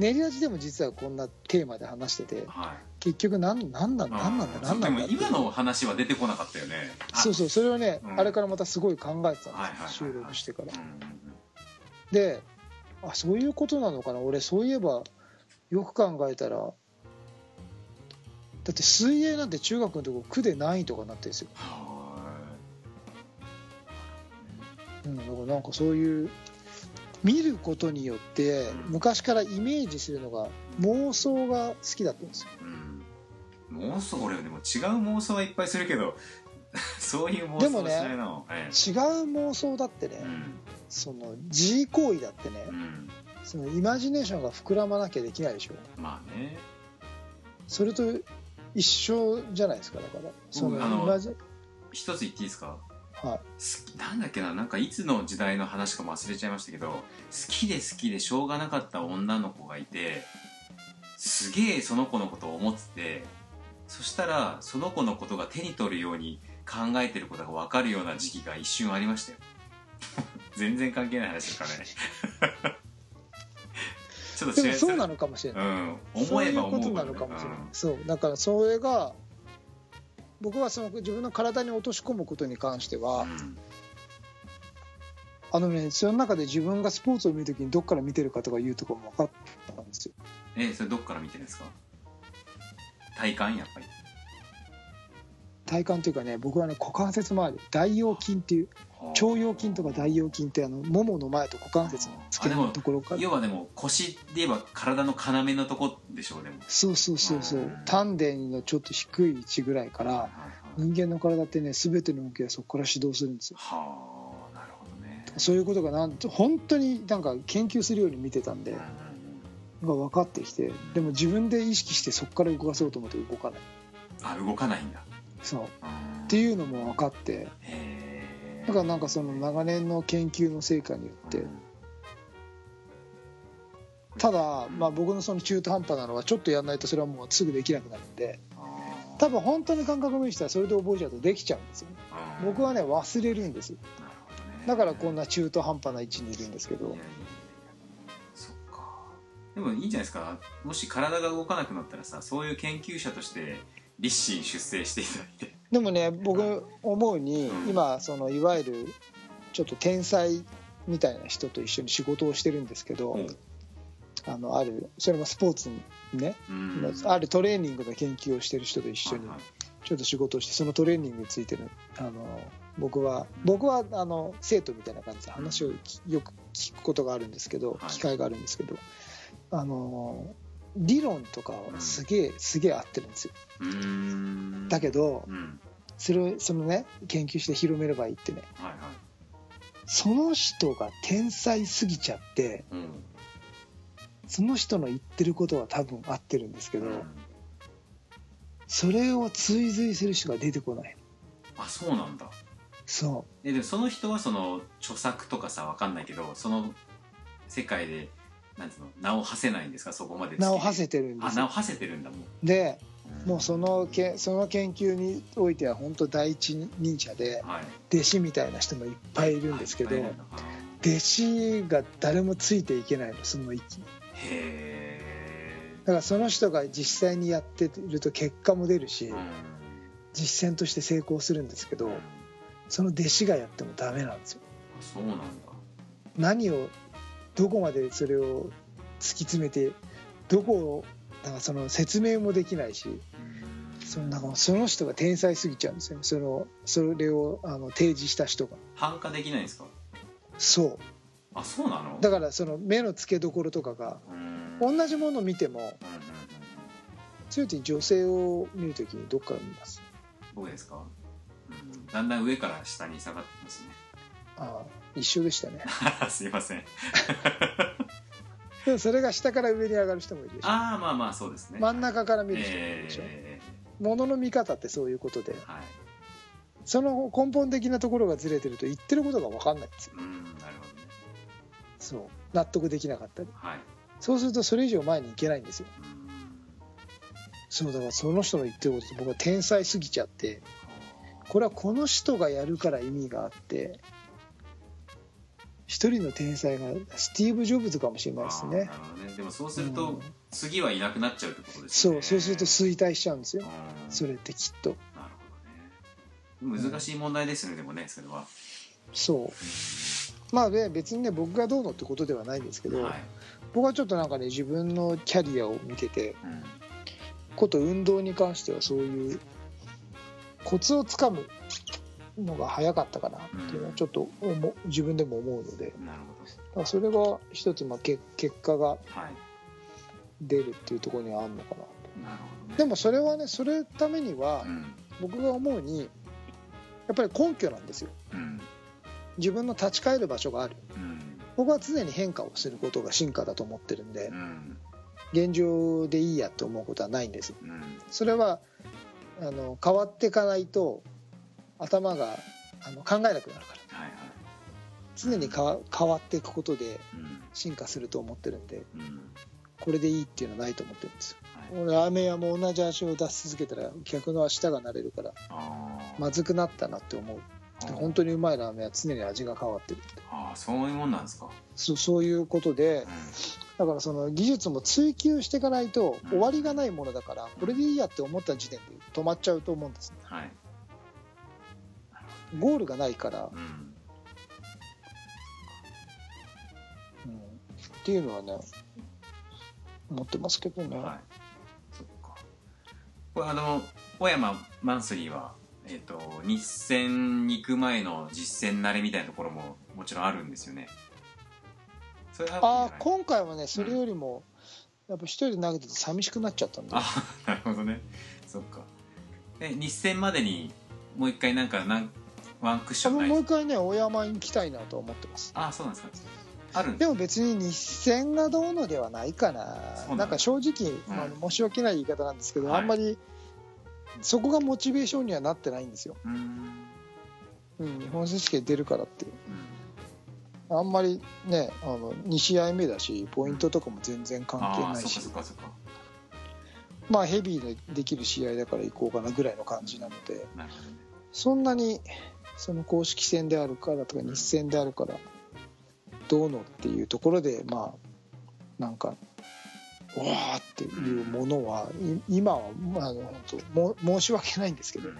練り味でも実はこんなテーマで話しててーはい。結局何なんなんだ何なんだ何なんだでも今の話は出てこなかったよね。あそうそうそれをね、うん。あれからまたすごい考えてたんです収録してから。であそういうことなのかな？俺そういえばよく考えたらだって水泳なんて中学のとこ区で何位とかになってるんですよ、はうん、だからなんかそういう見ることによってうん昔からイメージするのが妄想が好きだったんですよ。いうん。妄想俺でも違う妄想はいっぱいするけど そういう妄でもね想しないな。え違う妄想だってね、えうんその自慰行為だってねうん。そのイマジネーションが膨らまなきゃできないでしょ。まあね。それと一緒じゃないですかだから。そのイマジ一つ言っていいですか？はい。好きなんだっけな？なんかいつの時代の話かも忘れちゃいましたけど好きで好きでしょうがなかった女の子がいてすげえその子のことを思っててそしたらその子のことが手に取るように考えてることが分かるような時期が一瞬ありましたよ全然関係ない話ですかね。ちょっと違うでもそうなのかもしれない、うん。思えば思うそういうことなのかもしれない、そう。だからそれが僕はその自分の体に落とし込むことに関しては、うん。あのねその中で自分がスポーツを見るときにどっから見てるかとかいうところも分かったんですよ。えそれどっから見てるんですか？体感？やっぱり体幹というかね僕はね股関節周り大腰筋っていう腸腰筋とか大腰筋ってあのももの前と股関節の付け根のところから。要はでも腰で言えば体の要のとこでしょうでもそうそうそうそう。うん。丹田のちょっと低い位置ぐらいから人間の体ってね全ての動きがそこから始動するんですよ。はあなるほどね。そういうことがなんと本当になんか研究するように見てたんでが分かってきてでも自分で意識してそこから動かそうと思って動かない。あ動かないんだそう。っっていうのも分かって。だからなんかその長年の研究の成果によって。ただ、まあ、僕のその中途半端なのはちょっとやんないとそれはもうすぐできなくなるんで。多分本当に感覚無視したらそれで覚えちゃうとできちゃうんですよ。ね僕はね忘れるんですだからこんな中途半端な位置にいるんですけど。でもいいんじゃないですか。もし体が動かなくなったらさそういう研究者として立身出世していただいて。でもね僕思うにうん。今そのいわゆるちょっと天才みたいな人と一緒に仕事をしてるんですけど、うん。あのあるそれもスポーツにね、うん。あるトレーニングの研究をしてる人と一緒にちょっと仕事をしてそのトレーニングについてのあの僕は僕はあの生徒みたいな感じで話をきよく聞くことがあるんですけど、はい。機会があるんですけどあの理論とかはすげえすげえ合ってるんですよ。だけどうん。それをそのね研究して広めればいいってね。はいはい。その人が天才すぎちゃってうん。その人の言ってることは多分合ってるんですけど、うん。それを追随する人が出てこない。あそうなんだ。そえでもその人はその著作とかさわかんないけどその世界でなんつうの名を馳せないんですか？そこまでう名を馳せせてるんです名を馳せてるんだもんでもうそのけその研究においては本当第一人者ではい。弟子みたいな人もいっぱいいるんですけど弟子が誰もついていけないのその域。にへだからその人が実際にやってると結果も出るしえ、うん。実践として成功するんですけどその弟子がやってもダメなんですよ。そうなんだ。何をどこまでそれを突き詰めてどこをなんかその説明もできないしそのなんかその人が天才すぎちゃうんですよね。そのそれをあの提示した人が。反化できないんですか？そあそうなの？うだからその目の付けどころとかがうん。同じものを見ても強いて女性を見るときにどっから見ます？僕ですか、うん、だんだん上から下に下がってきますね。ああ一緒でしたね。すいません。でもそれが下から上に上がる人もいるでしょ。ああまあまあそうですね。真ん中から見る人もいるでしょ、えものの見方ってそういうことで。ーはい。その根本的なところがずれてると言ってることが分かんないんですよ。うんなるほどね。そう。納得できなかったり。はい。そうするとそれ以上前に行けないんですよ。うん。そうだからその人の言ってることって僕は天才すぎちゃって。これはこの人がやるから意味があって一人の天才がスティーブ・ジョブズかもしれないですね。ね。でもそうすると、うん。次はいなくなっちゃうってことですよね。そうそうすると衰退しちゃうんですよ。うんそれってきっと。なるほどね。難しい問題ですね、でもねそれは、そう。まあね別にね僕がどうのってことではないんですけど、はい。僕はちょっとなんかね自分のキャリアを見ててうん。こと運動に関してはそういうコツをつかむのが早かったかなっていうのはちょっと思う自分でも思うので。なるほらそれが一つまあけ結果が出るっていうところにはあるのかななるほどね。でもそれはねそれためにはうん。僕が思うにやっぱり根拠なんですよ。うん。自分の立ち返る場所がある。うん。僕は常に変化をすることが進化だと思ってるんでうん。現状でいいやって思うことはないんですうん。それはあの変わっていかないと頭があの考えなくなるから。はいはい。常にかわ変わっていくことでうん。進化すると思ってるんでうん。これでいいっていうのはないと思ってるんですよ。はい。俺ラーメン屋も同じ味を出し続けたら客の舌が慣れるからまずくなったなって思う。本当にうまいラーメンは常に味が変わってるって。あーそういうもんなんですか、そそういうことでうだからその技術も追求していかないとうん。終わりがないものだからこれでいいやって思った時点で止まっちゃうと思うんですね。ん、はいゴールがないから、うん。うん。っていうのはね思ってますけどね、はい。そっか。これあの小山マンスリーはえっ、と日戦に行く前の実践慣れみたいなところももちろんあるんですよね。あ今回はねそれよりも、やっぱ一人で投げてて寂しくなっちゃったんであなるほどね。そっか。え日戦までにもう一回なんかなんワンクッションないもう一回ね小山に行きたいなと思ってます。あそうなんですか。あるんでも別に日戦がどうのではないかな。なんだ。なんか正直、うん。まあ、申し訳ない言い方なんですけど、はい。あんまりそこがモチベーションにはなってないんですよ、うーん。うん、日本選手権出るからってう。ん。あんまりねあの2試合目だしポイントとかも全然関係ないし、かそっかそっか。まあヘビーでできる試合だから行こうかなぐらいの感じなので。ね。そんなにその公式戦であるからとか日戦であるからどうのっていうところでまあなんかわーっていうものはい今はまああの本当も申し訳ないんですけどちょ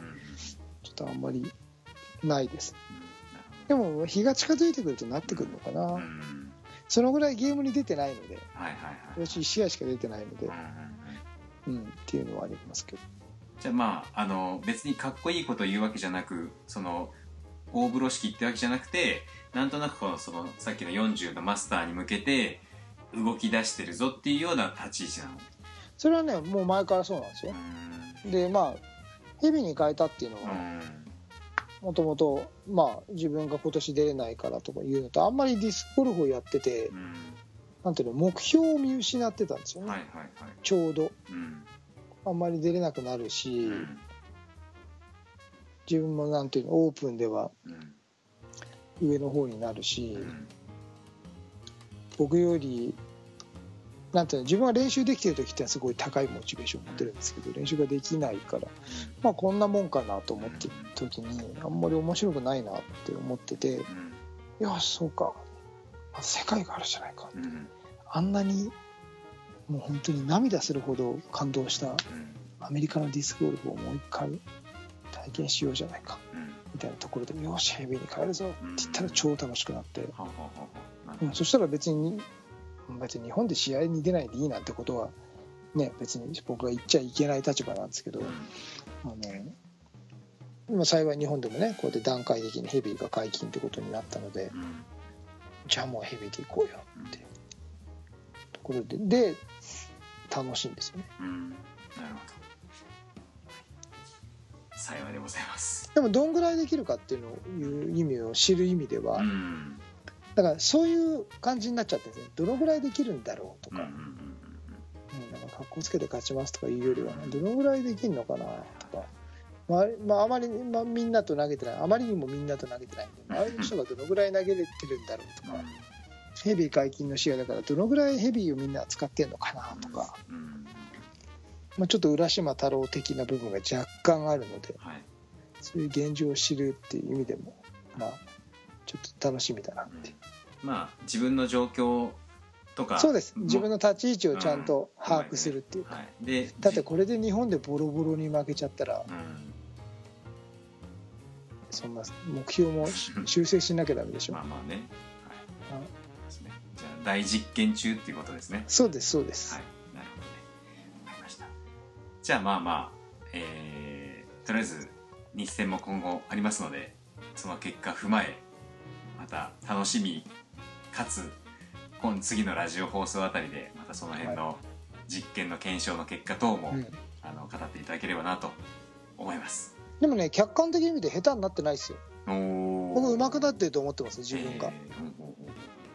っとあんまりないです。でも日が近づいてくるとなってくるのかな、そのぐらいゲームに出てないのではいはいはい。私1試合しか出てないのでうんっていうのはありますけど。じゃあまああの別にかっこいいことを言うわけじゃなくその大風呂敷ってわけじゃなくてなんとなくこのそのさっきの40のマスターに向けて動き出してるぞっていうような立ち位置なの。それはねもう前からそうなんですよ。うでまあヘビーに変えたっていうのはもともとまあ自分が今年出れないからとかいうのとあんまりディスクゴルフをやっててうん。なんていうの目標を見失ってたんですよね、はいはいはい。ちょうど。うん。あんまり出れなくなるし、うん自分もなんていうのオープンではうん。上の方になるし、うん。僕よりなんていうの自分は練習できてる時ってすごい高いモチベーションを持ってるんですけど練習ができないからまあこんなもんかなと思ってる時にあんまり面白くないなって思っててうん。いやそうか。あ世界があるじゃないか。うん。あんなにもう本当に涙するほど感動したうん。アメリカのディスクゴルフをもう一回体験しようじゃないか。うん。みたいなところで「よしヘビーに変えるぞ」って言ったら超楽しくなって、うん、そしたら別に別に日本で試合に出ないでいいなんてことはね別に僕が言っちゃいけない立場なんですけど、あの今幸い日本でもねこうやって段階的にヘビーが解禁ってことになったのでじゃあもうヘビーで行こうよってところでで楽しいんですよね。うん。なるほど幸いでございます。でもどんぐらいできるかっていうのをいう意味を知る意味では、うん。だからそういう感じになっちゃってるんですね。どのぐらいできるんだろうとか、うんうんうんうん。なんか格好つけて勝ちますとかいうよりは、どのぐらいできるのかなとか、まあまあ、あまり、まあ、みんなと投げてない。あまりにもみんなと投げてないんで周りの人がどのぐらい投げれてるんだろうとか、ヘビー解禁の試合だからどのぐらいヘビーをみんな使ってんのかなとか、うんうんまあ、ちょっと浦島太郎的な部分が若干あるのではい。そういう現状を知るっていう意味でもまあちょっと楽しみだなって、まあ自分の状況とかそうです。も自分の立ち位置をちゃんと把握するっていうか、はい、でだってこれで日本でボロボロに負けちゃったらうん。そんな目標もし 修正しなきゃダメでしょ、まあまあね、はい。はいですね。じゃあ大実験中っていうことですね。そうですそうです、はい。なるほどね。わかりましたじゃあまあまあえー、とりあえず日戦も今後ありますのでその結果踏まえまた楽しみかつ今次のラジオ放送あたりでまたその辺の実験の検証の結果等も、うん。あの語っていただければなと思います。でもね客観的に見て下手になってないですよ。僕上手くなってると思ってます自分が、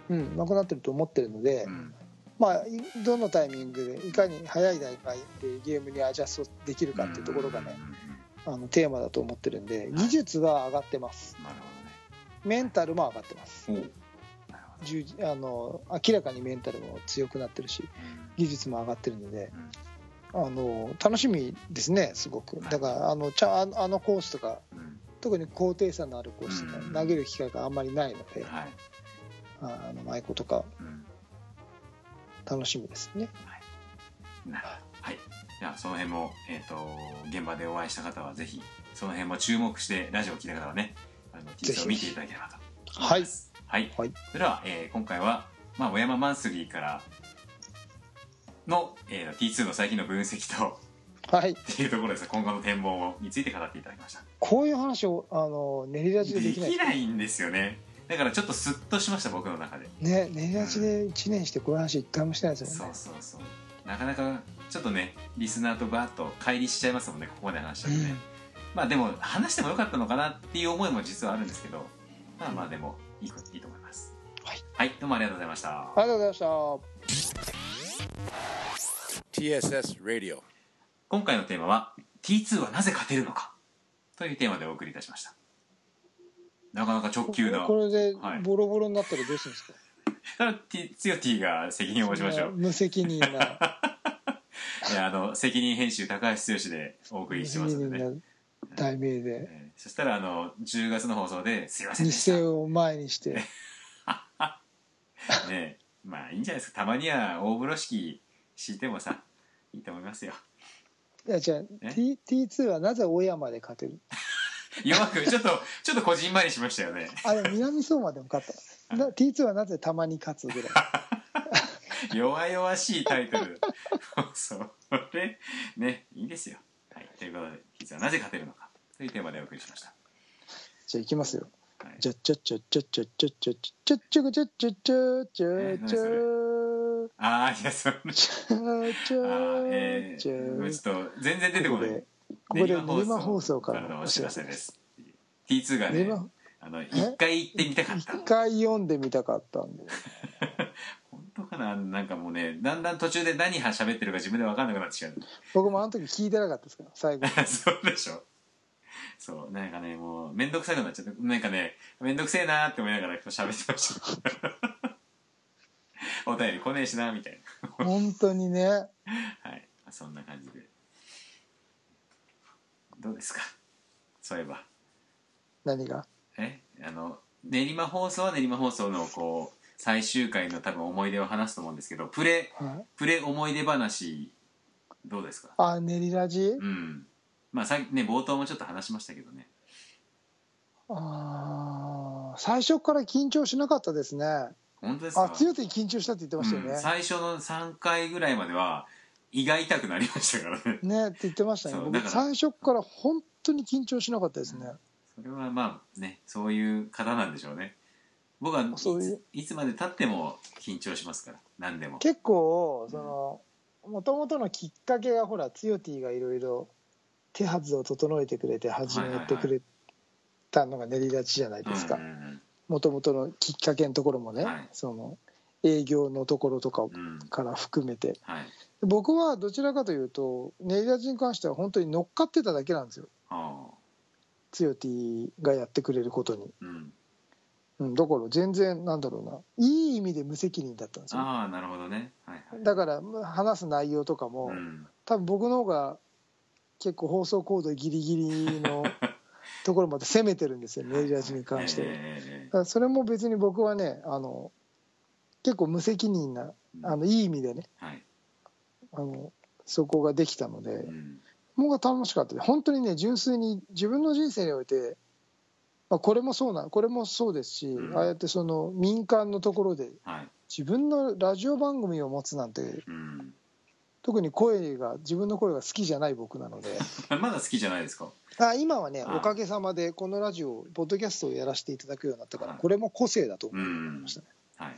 うん上手くなってると思ってるので、うんまあいどのタイミングでいかに早い段階でゲームにアジャストできるかっていうところがね、あのテーマだと思ってるんで技術は上がってます。なるメンタルも上がってます。あの明らかにメンタルも強くなってるし技術も上がってるのであの楽しみですねすごく。だからあのちゃあのコースとか特に高低差のあるコースとうん。か投げる機会があんまりないので、はい。あの舞子とか。うん楽しみですね。なるほどはい。じゃあその辺も、えー、と現場でお会いした方はぜひその辺も注目してラジオを聞いた方はねあの T ツを見ていただければと思います。はい、はい。それでは、えー今回は、まあ、小山マンスリーからの、えー、T2 の最近の分析とはい。っていうところです。ね今後の展望について語っていただきました。こういう話をあの練りラジででできない。きないんですよねだからちょっとスッとしました僕の中で。ね練りラジで1年してこういう話一回もしてないですそもんね。うそうそう。なかなかちょっとねリスナーとバーッと乖離しちゃいますもんねここまで話したらね、まあでも話してもよかったのかなっていう思いも実はあるんですけどまあまあでもいいこいいと思います。はい、はい、どうもありがとうございました。ありがとうございました。TSS Radio. 今回のテーマは T2 はなぜ勝てるのかというテーマでお送りいたしましたなかなか直球な。これではい。ボロボロになったらどうするんですか、だから T つよ T が責任を持ちましょう。無責任な。いやあの責任編集高橋剛でお送り無してますので、ね。題名で。えーそしたらあの10月の放送で「すいません日でした」生を前にして。ねまあいいんじゃないですか。たまには大風呂敷敷いてもさいいと思いますよ。いやじゃあえ？T- T2 はなぜ小山で勝てる？弱くちょっとちょっとこじんまりしましたよね。あでも南相馬でも勝った。な T2 はなぜたまに勝つぐらい。弱々しいタイトル。それねいいですよ。はいということで実はなぜ勝てるのか。というテーマでお送りしました。じゃあいきますよ。はい。じゃちゃちゃちゃちゃちゃちゃちゃちゃちゃちゃちゃちゃちゃちゃああいやそれ。ちゃちゃあーえちゃー、ちょっと全然出てこないここで練馬放送からののお知らせ。です。T2 がねあの一回行ってみたかった。一回読んでみたかったんで。本当かな？なんかもうねだんだん途中で何は喋ってるか自分で分かんなくなってきちゃう。僕もあの時聞いてなかったですから最後。そうでしょ。そうなんかねもう面倒くさくなっちゃってなんかね面倒くせえなーって思いながら喋ってました。お便り来ねえしなみたい本当にね。なはい。そんな感じでどうですか？そういえば。何が？え？あの練馬放送は練馬放送のこう最終回の多分思い出を話すと思うんですけどプレはい、プレ思い出話どうですか？あ練りラジうん。まあさね冒頭もちょっと話しましたけどね。あー最初から緊張しなかったですね。本当ですか？あ強手に緊張したって言ってましたよね、うん。最初の3回ぐらいまでは胃が痛くなりましたからね。ねって言ってましたね。僕最初から本当に緊張しなかったですね、それはまあねそういう方なんでしょうね。僕はいそういう。ついつまでたっても緊張しますから何でも。結構そのもともとのきっかけがほらつよティがいろいろ手はずを整えてくれて始めてくれたのが練り立ちじゃないですか。もともとのきっかけのところもね、はい。その営業のところとかから含めて。はい僕はどちらかというと練り立ちに関しては本当に乗っかってただけなんですよ。ああ。つよティがやってくれることに、うん。うん、だから全然なんだろうな。いい意味で無責任だったんですよ。ああなるほどね。はいはい。だから話す内容とかも、うん。多分僕の方が結構放送コードギリギリの ところまで攻めてるんですよメールラジに関してえからそれも別に僕はねあの結構無責任なえあのいい意味でね。はいあのそこができたのでうん。僕は楽しかった。本当にね純粋に自分の人生において、まあ、これもそうなこれもそうですし、うん。ああやってその民間のところではい。自分のラジオ番組を持つなんてうん。特に声が自分の声が好きじゃない僕なので。まだ好きじゃないですか？あ今はねあおかげさまでこのラジオポッドキャストをやらせていただくようになったからはい。これも個性だとう思いんましたね、はい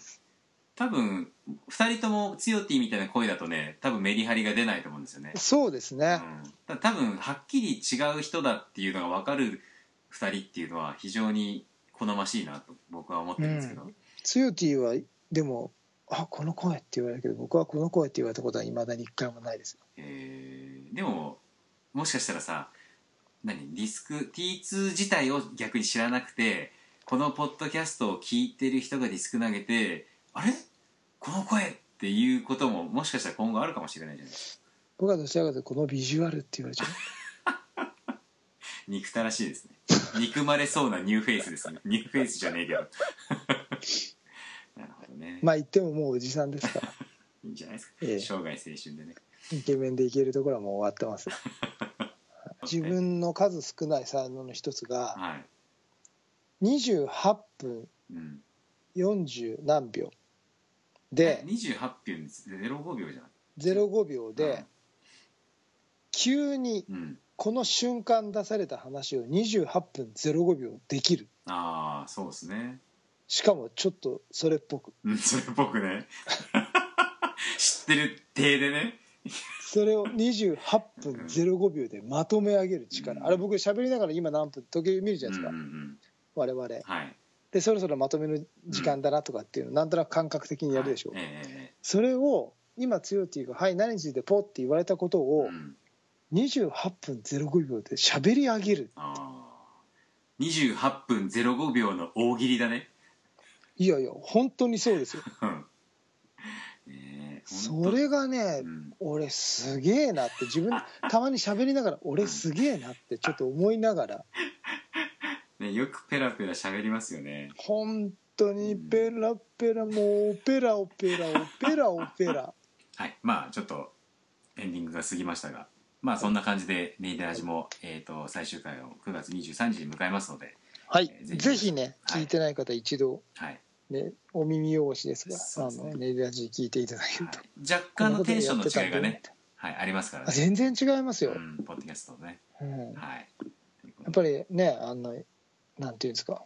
多分2人ともつよティみたいな声だとね多分メリハリが出ないと思うんですよね。そうですね、うん、だ多分はっきり違う人だっていうのが分かる2人っていうのは非常に好ましいなと僕は思ってるんですけど、つよティはでもあこの声って言われるけど僕はこの声って言われたことはいまだに一回もないですよ。えー。でももしかしたらさ何ディスク T2 自体を逆に知らなくてこのポッドキャストを聞いてる人がディスク投げてあれ？この声っていうことももしかしたら今後あるかもしれないじゃないですか。僕はどちらかというとこのビジュアルって言われちゃう。憎たらしいですね。憎まれそうなニューフェイスですね。ニューフェイスじゃねえけど。なるほどね、まあ言ってももうおじさんですから。いいんじゃないですか、ええ。生涯青春でね。イケメンでいけるところはもう終わってます自分の数少ない才能の一つがはい、28分うん、40何秒。でで28分05秒じゃない05秒で急にうん。この瞬間出された話を28分05秒できる。ああそうですね。しかもちょっとそれっぽく。うんそれっぽくね。知ってる体でね。それを28分05秒でまとめ上げる力、うん。あれ僕喋りながら今何分？時計見るじゃないですか、うんうんうん。我々。はいでそろそろまとめる時間だなとかっていうのなんとなく感覚的にやるでしょ、はいええそれを今強いっていうか「はい何についてポ」って言われたことええをうん。28分05秒で喋り上げる。ああ。28分05秒の大喜利だね。いやいや本当にそうですよ。それがねうん。俺すげえなって自分たまに喋りながら俺すげえなってちょっと思いながらね、よくペラペラ喋りますよね。本当にペラペラもうペラオペラオペラオペラ。はい。まあちょっとエンディングが過ぎましたがまあそんな感じで「ネイデラジも」えー、と最終回を9月23日に迎えますので、はい。えーぜひねはい。聞いてない方一度はい。ねお耳汚しですがあそうですね。のネイルラジ聞いていただけると。はい、若干のテンションの違いがね、はい、ありますからあね、全然違いますよ、うん、ポッドキャストね。うん。はい。やっぱりねあのなんていうんですか？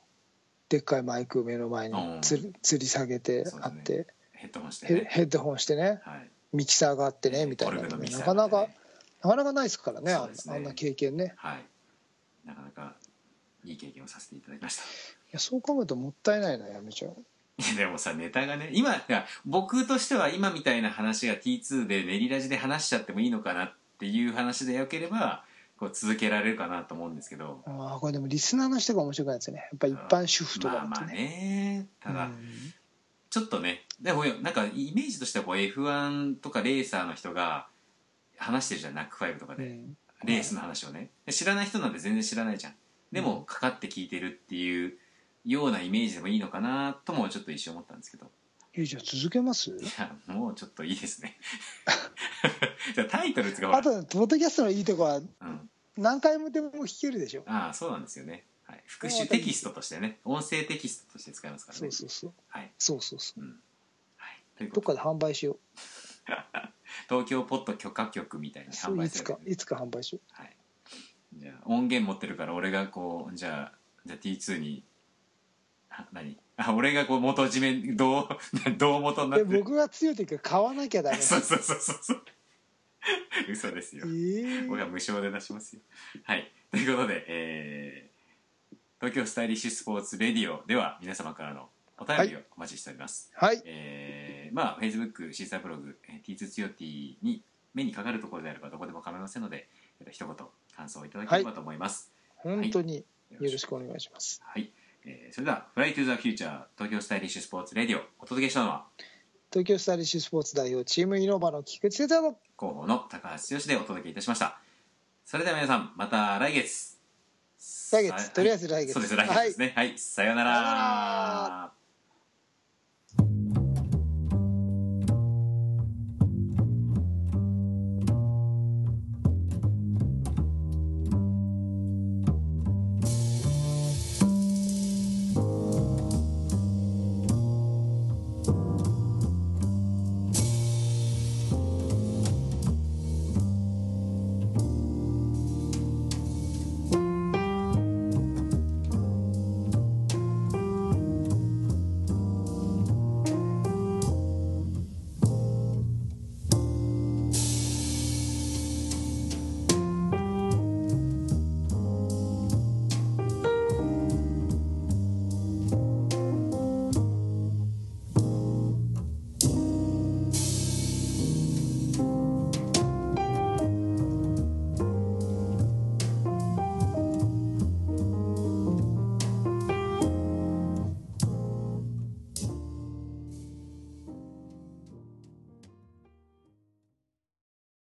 でっかいマイクを目の前にうん。つり吊り下げてあって、ヘッドホンしてヘねヘッドホンしてね。はい。ミキサーがあってねみたいな。ね。なかなかなかなかないですからねね。あんな経験ね。はい。なかなかいい経験をさせていただきました。いやそう考えるともったいないなやめちゃう。でもさネタがね今僕としては今みたいな話が T2 で練りラジで話しちゃってもいいのかなっていう話でよければこう続けられるかなと思うんですけど。ああこれでもリスナーの人が面白くないですよね。やっぱ一般主婦とかまあまあね,、ねただ、うん。ちょっとねでもなんかイメージとしてはこう F1 とかレーサーの人が話してるじゃんナックファイブとかで、うん。レースの話をね。で知らない人なんて全然知らないじゃん。でもかかって聞いてるっていうようなイメージでもいいのかなともちょっと一瞬思ったんですけど。えじゃあ続けます？いやもうちょっといいですね。じゃあタイトルつかあとポッドキャストのいいとこはうん、何回もでも聞けるでしょ。ああそうなんですよね、はい、復習テキストとしてね。音声テキストとして使いますからね。そうそうそう。はい、そうそうそう。うん。はい、どっかで販売しよ 東京ポッド許可局みたいに販ういつか売す。るわけねいつか販売しよはい、じゃあ音源持ってるから俺がこうじゃあじゃあ T2 にあ何？あ俺がこう元締めどう どう元になって。僕が強い時は買わなきゃダメそうそうそうそうそう 嘘ですよ。ええ僕は無償で出しますよ。はい。ということで、えー東京スタイリッシュスポーツレディオでは皆様からのお便りをお待ちしております、はい。えーまあ Facebook シーサーブログえー T2 ツヨティに目にかかるところであればどこでも構いませんのでえー一言感想をいただければと思います、本当によよろしくお願いします。はい、えーそれでは「フライトゥザフューチャー東京スタイリッシュスポーツレディオ」お届けしたのは東京スタイリッシュスポーツ代表チームイノバの菊池哲也と広報の高橋剛でお届けいたしました。それでは皆さんまた来月。来月さとりあえず来月。そうです来月ですね。はい、さようなさようなら